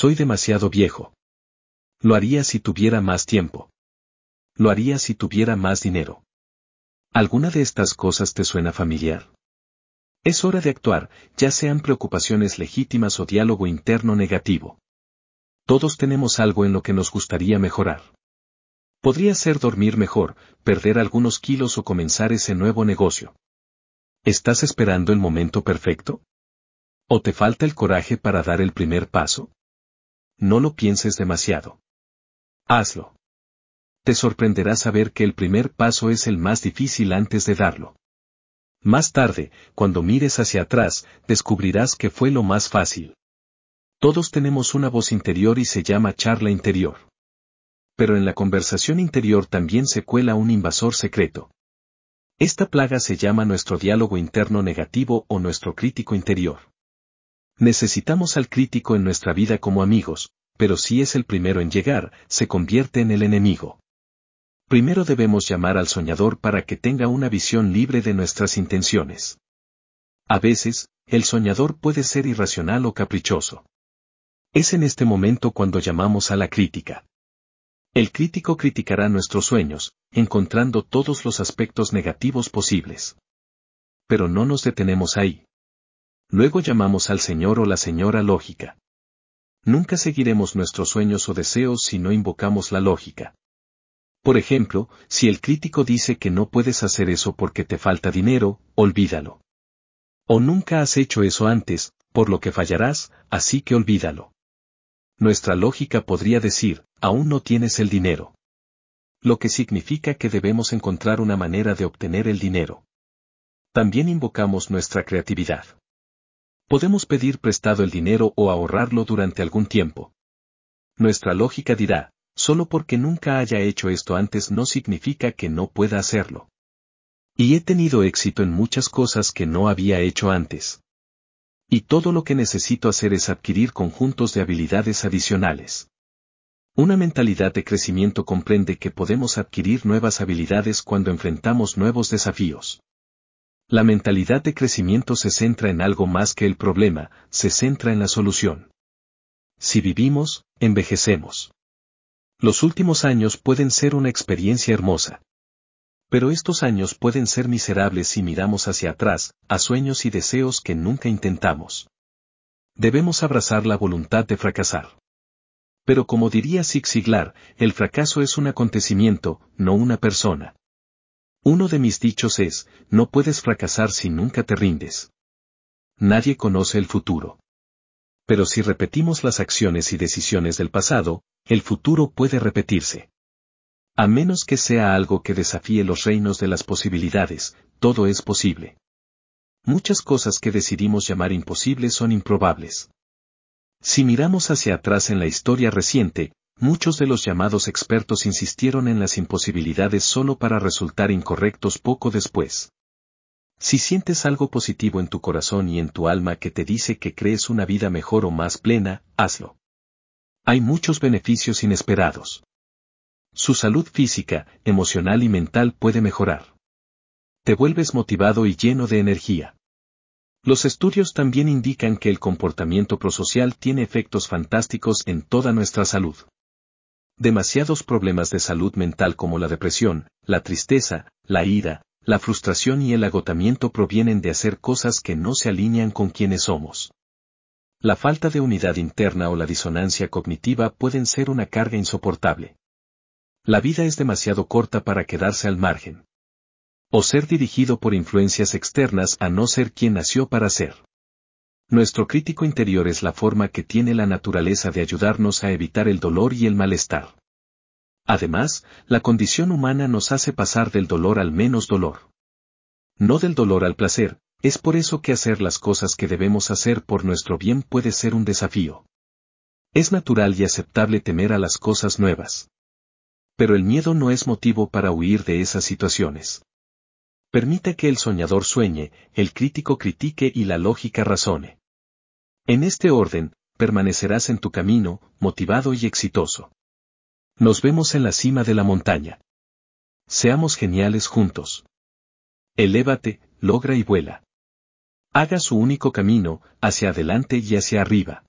Soy demasiado viejo. Lo haría si tuviera más tiempo. Lo haría si tuviera más dinero. ¿Alguna de estas cosas te suena familiar? Es hora de actuar, ya sean preocupaciones legítimas o diálogo interno negativo. Todos tenemos algo en lo que nos gustaría mejorar. Podría ser dormir mejor, perder algunos kilos o comenzar ese nuevo negocio. ¿Estás esperando el momento perfecto? ¿O te falta el coraje para dar el primer paso? No lo pienses demasiado. Hazlo. Te sorprenderá saber que el primer paso es el más difícil antes de darlo. Más tarde, cuando mires hacia atrás, descubrirás que fue lo más fácil. Todos tenemos una voz interior y se llama charla interior. Pero en la conversación interior también se cuela un invasor secreto. Esta plaga se llama nuestro diálogo interno negativo o nuestro crítico interior. Necesitamos al crítico en nuestra vida como amigos, pero si es el primero en llegar, se convierte en el enemigo. Primero debemos llamar al soñador para que tenga una visión libre de nuestras intenciones. A veces, el soñador puede ser irracional o caprichoso. Es en este momento cuando llamamos a la crítica. El crítico criticará nuestros sueños, encontrando todos los aspectos negativos posibles. Pero no nos detenemos ahí. Luego llamamos al Señor o la Señora lógica. Nunca seguiremos nuestros sueños o deseos si no invocamos la lógica. Por ejemplo, si el crítico dice que no puedes hacer eso porque te falta dinero, olvídalo. O nunca has hecho eso antes, por lo que fallarás, así que olvídalo. Nuestra lógica podría decir, aún no tienes el dinero. Lo que significa que debemos encontrar una manera de obtener el dinero. También invocamos nuestra creatividad. Podemos pedir prestado el dinero o ahorrarlo durante algún tiempo. Nuestra lógica dirá, solo porque nunca haya hecho esto antes no significa que no pueda hacerlo. Y he tenido éxito en muchas cosas que no había hecho antes. Y todo lo que necesito hacer es adquirir conjuntos de habilidades adicionales. Una mentalidad de crecimiento comprende que podemos adquirir nuevas habilidades cuando enfrentamos nuevos desafíos. La mentalidad de crecimiento se centra en algo más que el problema, se centra en la solución. Si vivimos, envejecemos. Los últimos años pueden ser una experiencia hermosa. Pero estos años pueden ser miserables si miramos hacia atrás, a sueños y deseos que nunca intentamos. Debemos abrazar la voluntad de fracasar. Pero como diría Zig Ziglar, el fracaso es un acontecimiento, no una persona. Uno de mis dichos es, no puedes fracasar si nunca te rindes. Nadie conoce el futuro. Pero si repetimos las acciones y decisiones del pasado, el futuro puede repetirse. A menos que sea algo que desafíe los reinos de las posibilidades, todo es posible. Muchas cosas que decidimos llamar imposibles son improbables. Si miramos hacia atrás en la historia reciente, Muchos de los llamados expertos insistieron en las imposibilidades solo para resultar incorrectos poco después. Si sientes algo positivo en tu corazón y en tu alma que te dice que crees una vida mejor o más plena, hazlo. Hay muchos beneficios inesperados. Su salud física, emocional y mental puede mejorar. Te vuelves motivado y lleno de energía. Los estudios también indican que el comportamiento prosocial tiene efectos fantásticos en toda nuestra salud. Demasiados problemas de salud mental como la depresión, la tristeza, la ira, la frustración y el agotamiento provienen de hacer cosas que no se alinean con quienes somos. La falta de unidad interna o la disonancia cognitiva pueden ser una carga insoportable. La vida es demasiado corta para quedarse al margen. O ser dirigido por influencias externas a no ser quien nació para ser. Nuestro crítico interior es la forma que tiene la naturaleza de ayudarnos a evitar el dolor y el malestar. Además, la condición humana nos hace pasar del dolor al menos dolor. No del dolor al placer, es por eso que hacer las cosas que debemos hacer por nuestro bien puede ser un desafío. Es natural y aceptable temer a las cosas nuevas. Pero el miedo no es motivo para huir de esas situaciones. Permita que el soñador sueñe, el crítico critique y la lógica razone. En este orden, permanecerás en tu camino, motivado y exitoso. Nos vemos en la cima de la montaña. Seamos geniales juntos. Elévate, logra y vuela. Haga su único camino, hacia adelante y hacia arriba.